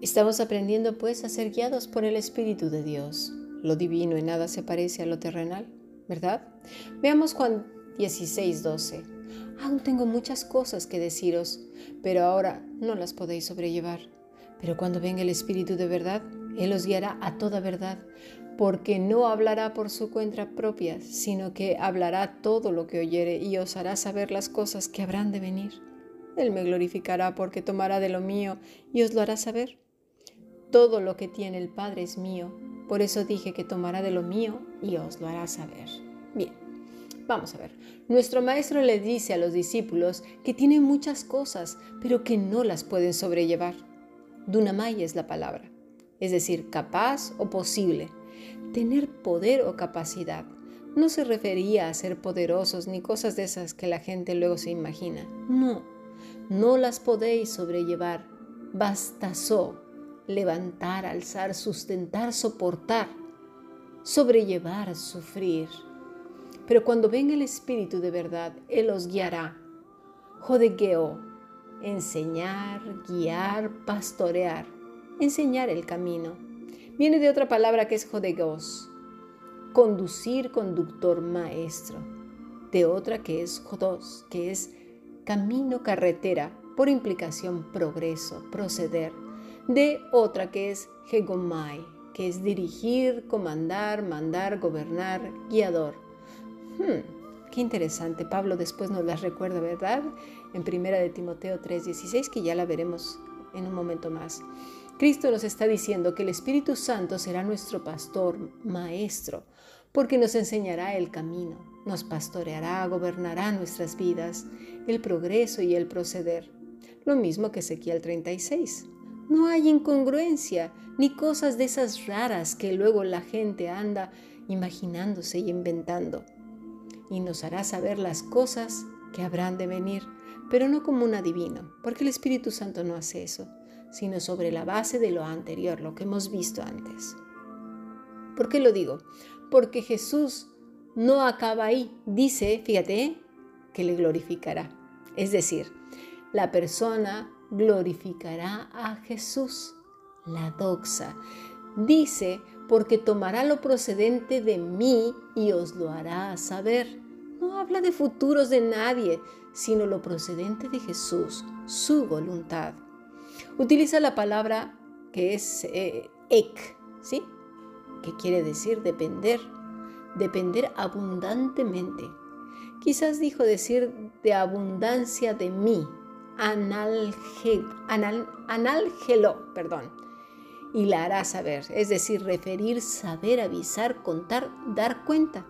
Estamos aprendiendo pues a ser guiados por el Espíritu de Dios. Lo divino en nada se parece a lo terrenal, ¿verdad? Veamos Juan 16, 12. Aún tengo muchas cosas que deciros, pero ahora no las podéis sobrellevar. Pero cuando venga el Espíritu de verdad, Él os guiará a toda verdad, porque no hablará por su cuenta propia, sino que hablará todo lo que oyere y os hará saber las cosas que habrán de venir. Él me glorificará porque tomará de lo mío y os lo hará saber. Todo lo que tiene el Padre es mío, por eso dije que tomará de lo mío y os lo hará saber. Bien, vamos a ver. Nuestro maestro le dice a los discípulos que tienen muchas cosas, pero que no las pueden sobrellevar. Dunamai es la palabra, es decir, capaz o posible. Tener poder o capacidad. No se refería a ser poderosos ni cosas de esas que la gente luego se imagina. No, no las podéis sobrellevar. Bastasó levantar, alzar, sustentar, soportar, sobrellevar, sufrir. Pero cuando venga el Espíritu de verdad, Él os guiará. Jodegeo, enseñar, guiar, pastorear, enseñar el camino. Viene de otra palabra que es jodegeos, conducir, conductor, maestro. De otra que es jodos, que es camino, carretera, por implicación progreso, proceder de otra que es Hegomai, que es dirigir, comandar, mandar, gobernar, guiador. Hmm, qué interesante. Pablo después nos las recuerda, ¿verdad? En primera de Timoteo 3:16, que ya la veremos en un momento más. Cristo nos está diciendo que el Espíritu Santo será nuestro pastor, maestro, porque nos enseñará el camino, nos pastoreará, gobernará nuestras vidas, el progreso y el proceder. Lo mismo que Ezequiel 36. No hay incongruencia ni cosas de esas raras que luego la gente anda imaginándose y inventando. Y nos hará saber las cosas que habrán de venir, pero no como un adivino, porque el Espíritu Santo no hace eso, sino sobre la base de lo anterior, lo que hemos visto antes. ¿Por qué lo digo? Porque Jesús no acaba ahí. Dice, fíjate, que le glorificará. Es decir, la persona glorificará a Jesús. La doxa dice, porque tomará lo procedente de mí y os lo hará saber. No habla de futuros de nadie, sino lo procedente de Jesús, su voluntad. Utiliza la palabra que es eh, ek, ¿sí? Que quiere decir depender, depender abundantemente. Quizás dijo decir de abundancia de mí, analgelo, perdón, y la hará saber, es decir, referir, saber, avisar, contar, dar cuenta.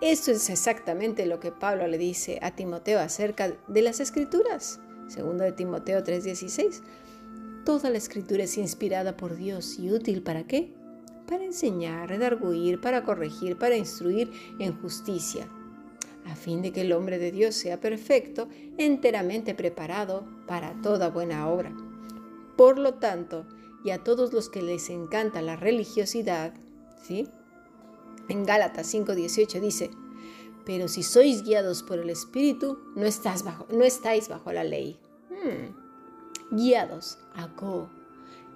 Esto es exactamente lo que Pablo le dice a Timoteo acerca de las escrituras. Segundo de Timoteo 3:16. Toda la escritura es inspirada por Dios y útil para qué? Para enseñar, redarguir, para corregir, para instruir en justicia, a fin de que el hombre de Dios sea perfecto, enteramente preparado para toda buena obra. Por lo tanto, y a todos los que les encanta la religiosidad, ¿sí? En Gálatas 5:18 dice, pero si sois guiados por el Espíritu, no, estás bajo, no estáis bajo la ley. Hmm. Guiados, go,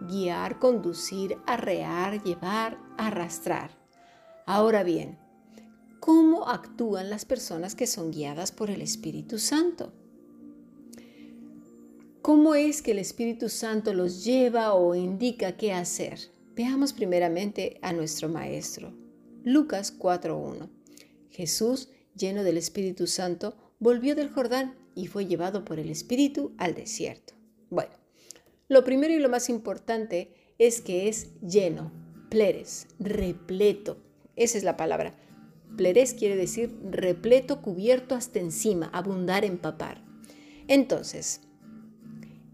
guiar, conducir, arrear, llevar, arrastrar. Ahora bien, cómo actúan las personas que son guiadas por el Espíritu Santo. ¿Cómo es que el Espíritu Santo los lleva o indica qué hacer? Veamos primeramente a nuestro Maestro. Lucas 4.1. Jesús, lleno del Espíritu Santo, volvió del Jordán y fue llevado por el Espíritu al desierto. Bueno, lo primero y lo más importante es que es lleno, pleres, repleto. Esa es la palabra Plerés quiere decir repleto, cubierto hasta encima, abundar, empapar. Entonces,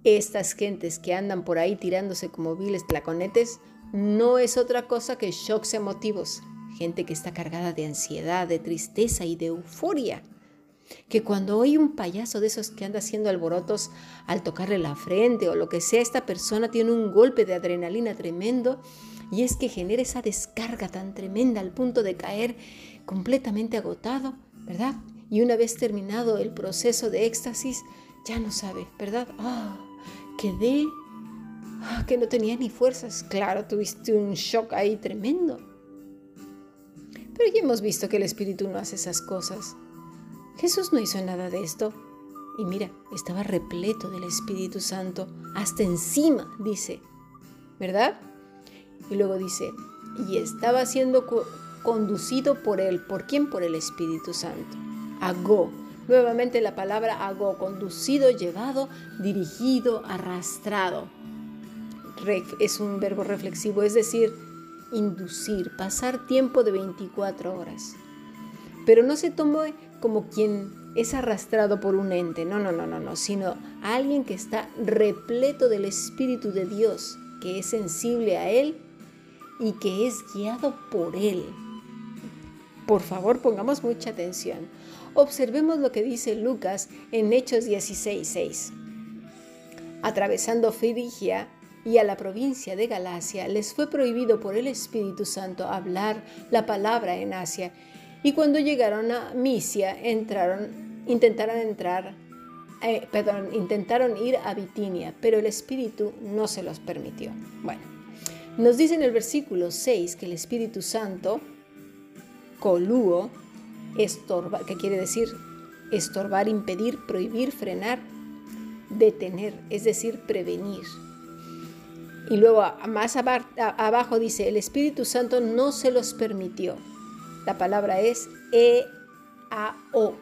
estas gentes que andan por ahí tirándose como viles placonetes no es otra cosa que shocks emotivos. Gente que está cargada de ansiedad, de tristeza y de euforia. Que cuando oye un payaso de esos que anda haciendo alborotos al tocarle la frente o lo que sea, esta persona tiene un golpe de adrenalina tremendo y es que genera esa descarga tan tremenda al punto de caer completamente agotado, ¿verdad? Y una vez terminado el proceso de éxtasis, ya no sabe, ¿verdad? Ah, quedé ah, que no tenía ni fuerzas. Claro, tuviste un shock ahí tremendo. Pero ya hemos visto que el Espíritu no hace esas cosas. Jesús no hizo nada de esto. Y mira, estaba repleto del Espíritu Santo, hasta encima, dice. ¿Verdad? Y luego dice, y estaba siendo conducido por él. ¿Por quién? Por el Espíritu Santo. Agó. Nuevamente la palabra agó, conducido, llevado, dirigido, arrastrado. es un verbo reflexivo, es decir, inducir, pasar tiempo de 24 horas. Pero no se tomó como quien es arrastrado por un ente, no, no, no, no, no, sino alguien que está repleto del Espíritu de Dios, que es sensible a Él y que es guiado por Él. Por favor, pongamos mucha atención. Observemos lo que dice Lucas en Hechos 16:6. Atravesando Frigia y a la provincia de Galacia, les fue prohibido por el Espíritu Santo hablar la palabra en Asia. Y cuando llegaron a Misia, entraron, intentaron entrar, eh, intentaron ir a Bitinia, pero el Espíritu no se los permitió. Bueno, nos dice en el versículo 6 que el Espíritu Santo, colúo, estorbar, que quiere decir estorbar, impedir, prohibir, frenar, detener, es decir, prevenir. Y luego más abajo dice, el Espíritu Santo no se los permitió. La palabra es E-A-O.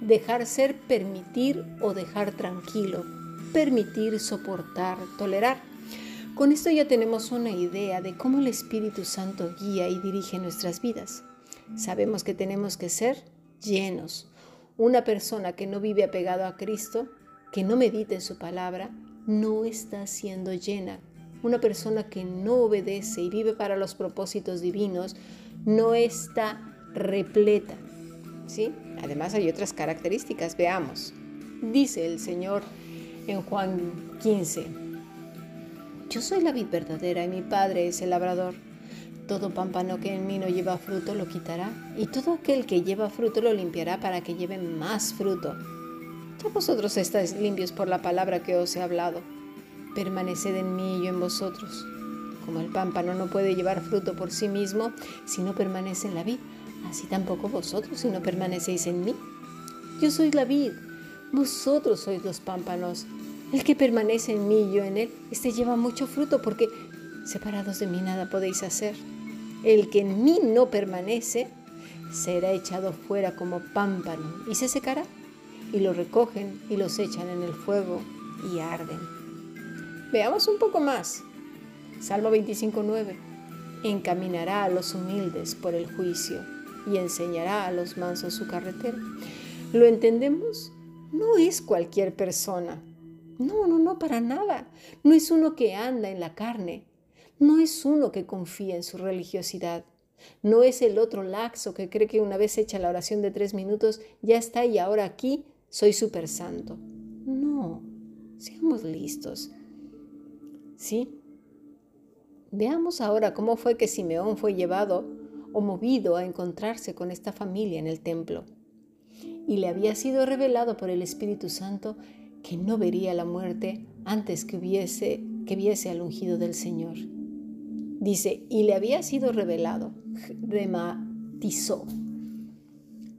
Dejar ser, permitir o dejar tranquilo. Permitir, soportar, tolerar. Con esto ya tenemos una idea de cómo el Espíritu Santo guía y dirige nuestras vidas. Sabemos que tenemos que ser llenos. Una persona que no vive apegado a Cristo, que no medita en su palabra, no está siendo llena una persona que no obedece y vive para los propósitos divinos no está repleta. ¿sí? Además hay otras características, veamos. Dice el Señor en Juan 15, yo soy la vid verdadera y mi Padre es el labrador. Todo pámpano que en mí no lleva fruto lo quitará, y todo aquel que lleva fruto lo limpiará para que lleve más fruto. Ya vosotros estáis limpios por la palabra que os he hablado permaneced en mí y yo en vosotros. Como el pámpano no puede llevar fruto por sí mismo si no permanece en la vid, así tampoco vosotros si no permanecéis en mí. Yo soy la vid, vosotros sois los pámpanos. El que permanece en mí y yo en él, este lleva mucho fruto porque separados de mí nada podéis hacer. El que en mí no permanece será echado fuera como pámpano y se secará. Y lo recogen y los echan en el fuego y arden. Veamos un poco más. Salmo 25.9. Encaminará a los humildes por el juicio y enseñará a los mansos su carretera. ¿Lo entendemos? No es cualquier persona. No, no, no, para nada. No es uno que anda en la carne. No es uno que confía en su religiosidad. No es el otro laxo que cree que una vez hecha la oración de tres minutos ya está y ahora aquí soy súper santo. No, seamos listos. ¿Sí? Veamos ahora cómo fue que Simeón fue llevado o movido a encontrarse con esta familia en el templo. Y le había sido revelado por el Espíritu Santo que no vería la muerte antes que hubiese que viese al ungido del Señor. Dice, y le había sido revelado, rematizó,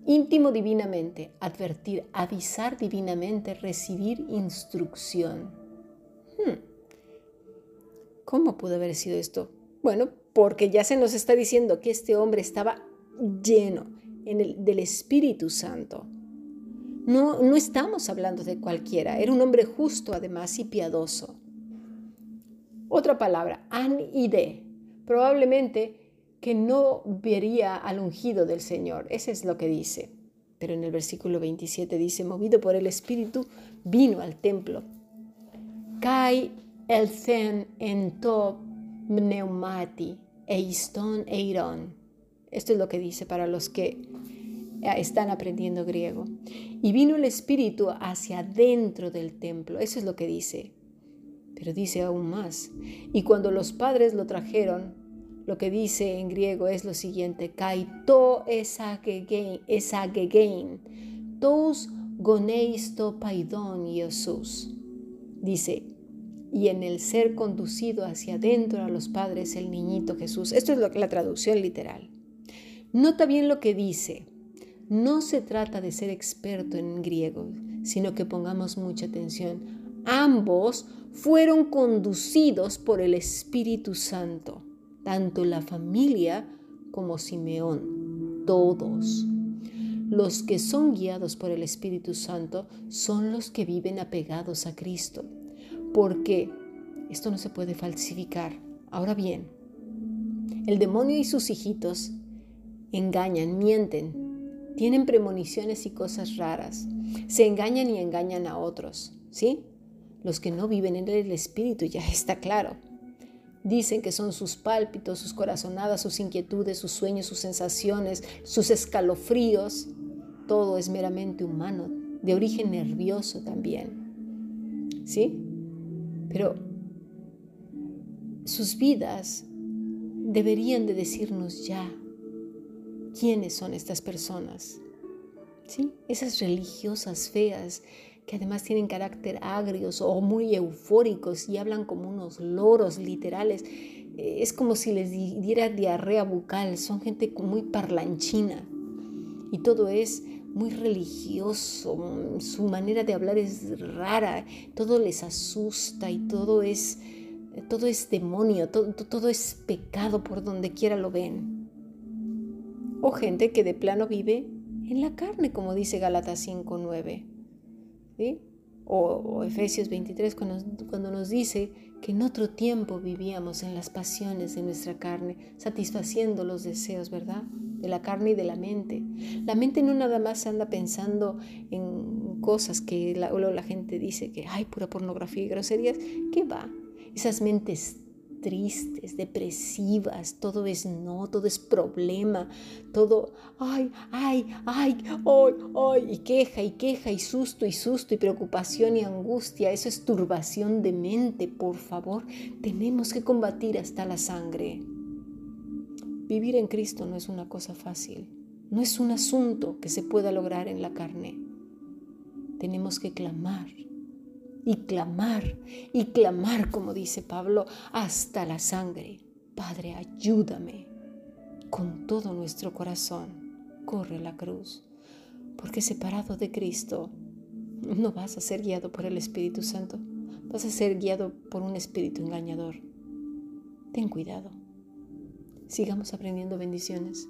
íntimo divinamente, advertir, avisar divinamente, recibir instrucción. Hmm. ¿Cómo pudo haber sido esto? Bueno, porque ya se nos está diciendo que este hombre estaba lleno en el, del Espíritu Santo. No, no estamos hablando de cualquiera, era un hombre justo además y piadoso. Otra palabra, an-ide, probablemente que no vería al ungido del Señor, ese es lo que dice. Pero en el versículo 27 dice, movido por el Espíritu, vino al templo. Kai el zen en top pneumati eiston eiron. Esto es lo que dice para los que están aprendiendo griego. Y vino el Espíritu hacia dentro del templo. Eso es lo que dice. Pero dice aún más. Y cuando los padres lo trajeron, lo que dice en griego es lo siguiente. Kaito esagegein, tos goneisto paidon Jesús. Dice, y en el ser conducido hacia adentro a los padres el niñito Jesús. Esto es la traducción literal. Nota bien lo que dice. No se trata de ser experto en griego, sino que pongamos mucha atención. Ambos fueron conducidos por el Espíritu Santo, tanto la familia como Simeón, todos. Los que son guiados por el Espíritu Santo son los que viven apegados a Cristo, porque esto no se puede falsificar. Ahora bien, el demonio y sus hijitos engañan, mienten, tienen premoniciones y cosas raras, se engañan y engañan a otros, ¿sí? Los que no viven en el Espíritu, ya está claro. Dicen que son sus pálpitos, sus corazonadas, sus inquietudes, sus sueños, sus sensaciones, sus escalofríos. Todo es meramente humano, de origen nervioso también. ¿Sí? Pero sus vidas deberían de decirnos ya quiénes son estas personas. ¿Sí? Esas religiosas feas que además tienen carácter agrios o muy eufóricos y hablan como unos loros literales. Eh, es como si les diera diarrea bucal, son gente muy parlanchina y todo es muy religioso, su manera de hablar es rara, todo les asusta y todo es, todo es demonio, todo, todo es pecado por donde quiera lo ven. O gente que de plano vive en la carne, como dice Gálatas 5.9. O, Efesios 23 cuando, nos dice que en otro tiempo vivíamos en las pasiones de nuestra carne, satisfaciendo los deseos, ¿verdad? De la carne y de la mente. La mente no nada más anda pensando en cosas que la, la gente dice que hay pura pornografía y groserías. ¿Qué va? Esas mentes tristes, depresivas, todo es no, todo es problema, todo, ay, ay, ay, ay, ay, y queja y queja y susto y susto y preocupación y angustia, eso es turbación de mente, por favor, tenemos que combatir hasta la sangre. Vivir en Cristo no es una cosa fácil, no es un asunto que se pueda lograr en la carne. Tenemos que clamar y clamar y clamar, como dice Pablo, hasta la sangre. Padre, ayúdame. Con todo nuestro corazón, corre la cruz, porque separado de Cristo no vas a ser guiado por el Espíritu Santo, vas a ser guiado por un espíritu engañador. Ten cuidado. Sigamos aprendiendo bendiciones.